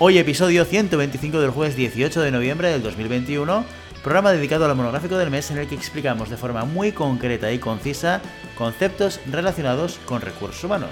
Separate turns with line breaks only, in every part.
Hoy episodio 125 del jueves 18 de noviembre del 2021, programa dedicado al monográfico del mes en el que explicamos de forma muy concreta y concisa conceptos relacionados con recursos humanos.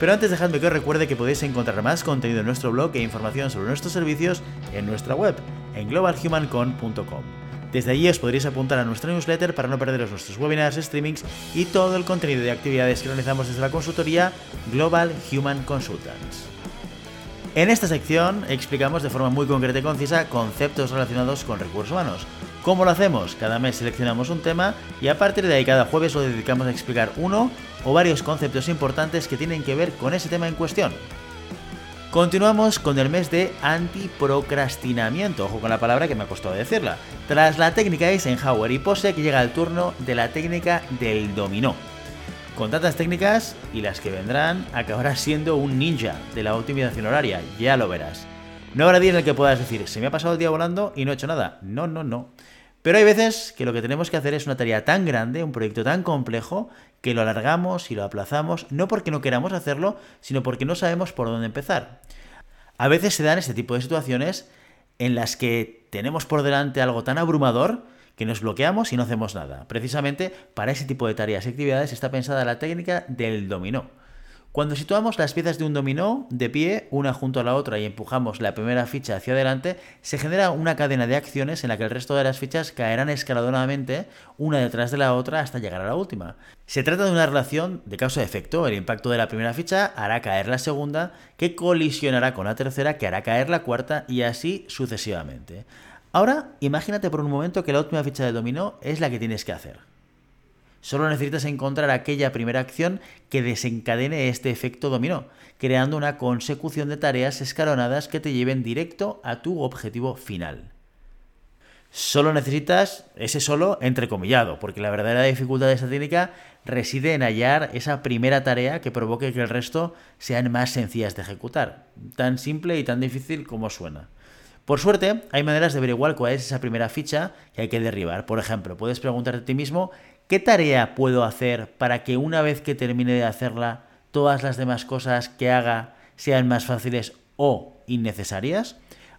Pero antes dejadme que os recuerde que podéis encontrar más contenido en nuestro blog e información sobre nuestros servicios en nuestra web, en globalhumancon.com. Desde allí os podréis apuntar a nuestra newsletter para no perderos nuestros webinars, streamings y todo el contenido de actividades que realizamos desde la consultoría Global Human Consultants. En esta sección explicamos de forma muy concreta y concisa conceptos relacionados con recursos humanos. ¿Cómo lo hacemos? Cada mes seleccionamos un tema y a partir de ahí cada jueves lo dedicamos a explicar uno o varios conceptos importantes que tienen que ver con ese tema en cuestión. Continuamos con el mes de antiprocrastinamiento, ojo con la palabra que me ha costado decirla. Tras la técnica Eisenhower y Pose que llega el turno de la técnica del dominó. Con tantas técnicas y las que vendrán, acabarás siendo un ninja de la optimización horaria, ya lo verás. No habrá día en el que puedas decir, se me ha pasado el día volando y no he hecho nada. No, no, no. Pero hay veces que lo que tenemos que hacer es una tarea tan grande, un proyecto tan complejo, que lo alargamos y lo aplazamos, no porque no queramos hacerlo, sino porque no sabemos por dónde empezar. A veces se dan este tipo de situaciones en las que tenemos por delante algo tan abrumador que nos bloqueamos y no hacemos nada. Precisamente para ese tipo de tareas y actividades está pensada la técnica del dominó. Cuando situamos las piezas de un dominó de pie, una junto a la otra, y empujamos la primera ficha hacia adelante, se genera una cadena de acciones en la que el resto de las fichas caerán escalonadamente una detrás de la otra hasta llegar a la última. Se trata de una relación de causa-efecto. El impacto de la primera ficha hará caer la segunda, que colisionará con la tercera, que hará caer la cuarta, y así sucesivamente. Ahora, imagínate por un momento que la última ficha de dominó es la que tienes que hacer. Solo necesitas encontrar aquella primera acción que desencadene este efecto dominó, creando una consecución de tareas escalonadas que te lleven directo a tu objetivo final. Solo necesitas ese solo entrecomillado, porque la verdadera dificultad de esta técnica reside en hallar esa primera tarea que provoque que el resto sean más sencillas de ejecutar. Tan simple y tan difícil como suena. Por suerte, hay maneras de averiguar cuál es esa primera ficha que hay que derribar. Por ejemplo, puedes preguntarte a ti mismo qué tarea puedo hacer para que una vez que termine de hacerla, todas las demás cosas que haga sean más fáciles o innecesarias.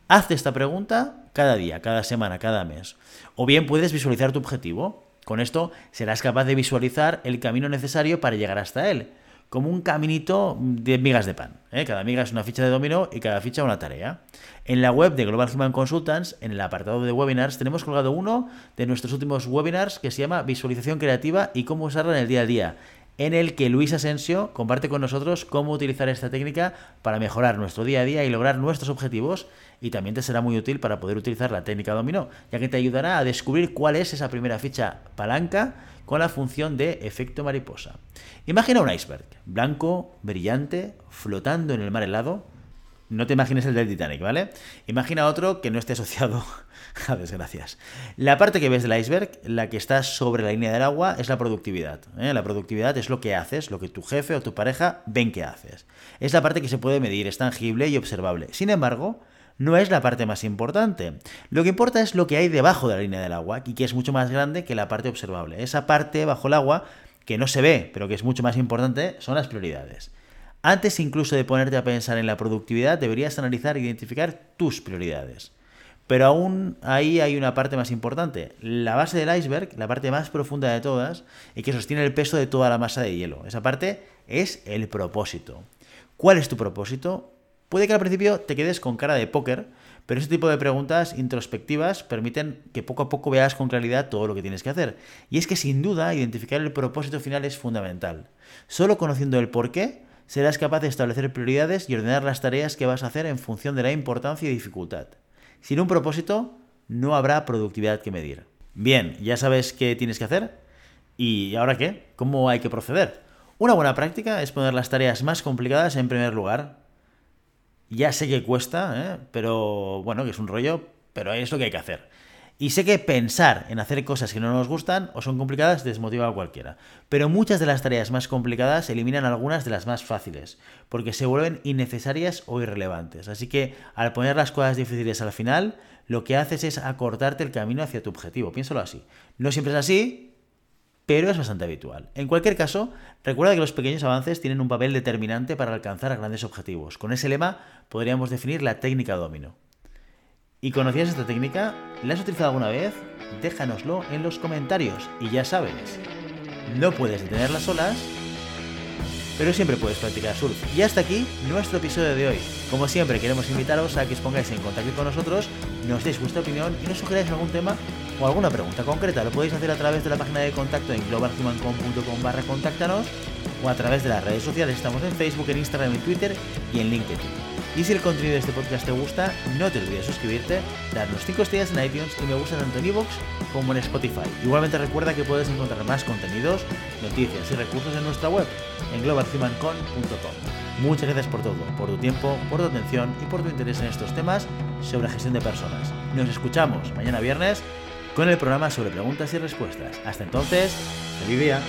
Hazte esta pregunta cada día, cada semana, cada mes. O bien puedes visualizar tu objetivo. Con esto serás capaz de visualizar el camino necesario para llegar hasta él como un caminito de migas de pan. ¿eh? Cada miga es una ficha de dominó y cada ficha una tarea. En la web de Global Human Consultants, en el apartado de webinars, tenemos colgado uno de nuestros últimos webinars que se llama Visualización Creativa y cómo usarla en el día a día en el que Luis Asensio comparte con nosotros cómo utilizar esta técnica para mejorar nuestro día a día y lograr nuestros objetivos y también te será muy útil para poder utilizar la técnica dominó, ya que te ayudará a descubrir cuál es esa primera ficha palanca con la función de efecto mariposa. Imagina un iceberg, blanco, brillante, flotando en el mar helado. No te imagines el del Titanic, ¿vale? Imagina otro que no esté asociado a desgracias. La parte que ves del iceberg, la que está sobre la línea del agua, es la productividad. ¿eh? La productividad es lo que haces, lo que tu jefe o tu pareja ven que haces. Es la parte que se puede medir, es tangible y observable. Sin embargo, no es la parte más importante. Lo que importa es lo que hay debajo de la línea del agua y que es mucho más grande que la parte observable. Esa parte bajo el agua, que no se ve, pero que es mucho más importante, son las prioridades. Antes incluso de ponerte a pensar en la productividad, deberías analizar e identificar tus prioridades. Pero aún ahí hay una parte más importante. La base del iceberg, la parte más profunda de todas, y que sostiene el peso de toda la masa de hielo. Esa parte es el propósito. ¿Cuál es tu propósito? Puede que al principio te quedes con cara de póker, pero ese tipo de preguntas introspectivas permiten que poco a poco veas con claridad todo lo que tienes que hacer. Y es que sin duda identificar el propósito final es fundamental. Solo conociendo el por qué serás capaz de establecer prioridades y ordenar las tareas que vas a hacer en función de la importancia y dificultad. Sin un propósito no habrá productividad que medir. Bien, ya sabes qué tienes que hacer. ¿Y ahora qué? ¿Cómo hay que proceder? Una buena práctica es poner las tareas más complicadas en primer lugar, Ya sé que cuesta, ¿eh? pero bueno, que es un rollo, pero es lo que hay que hacer. Y sé que pensar en hacer cosas que no nos gustan o son complicadas desmotiva a cualquiera. Pero muchas de las tareas más complicadas eliminan algunas de las más fáciles, porque se vuelven innecesarias o irrelevantes. Así que al poner las cosas difíciles al final, lo que haces es acortarte el camino hacia tu objetivo. Piénsalo así. No siempre es así, pero es bastante habitual. En cualquier caso, recuerda que los pequeños avances tienen un papel determinante para alcanzar grandes objetivos. Con ese lema podríamos definir la técnica domino. ¿Y conocías esta técnica? ¿La has utilizado alguna vez? Déjanoslo en los comentarios. Y ya sabes, no puedes detener las olas, pero siempre puedes practicar surf. Y hasta aquí nuestro episodio de hoy. Como siempre, queremos invitaros a que os pongáis en contacto con nosotros, nos deis vuestra opinión y nos sugeráis algún tema o alguna pregunta concreta. Lo podéis hacer a través de la página de contacto en globalhumancom.com barra contáctanos o a través de las redes sociales. Estamos en Facebook, en Instagram, en Twitter y en LinkedIn. Y si el contenido de este podcast te gusta, no te olvides suscribirte, darnos 5 estrellas en iTunes y me gusta tanto en iVoox como en Spotify. Igualmente recuerda que puedes encontrar más contenidos, noticias y recursos en nuestra web, en globalhumancon.com. Muchas gracias por todo, por tu tiempo, por tu atención y por tu interés en estos temas sobre gestión de personas. Nos escuchamos mañana viernes con el programa sobre preguntas y respuestas. Hasta entonces, feliz día.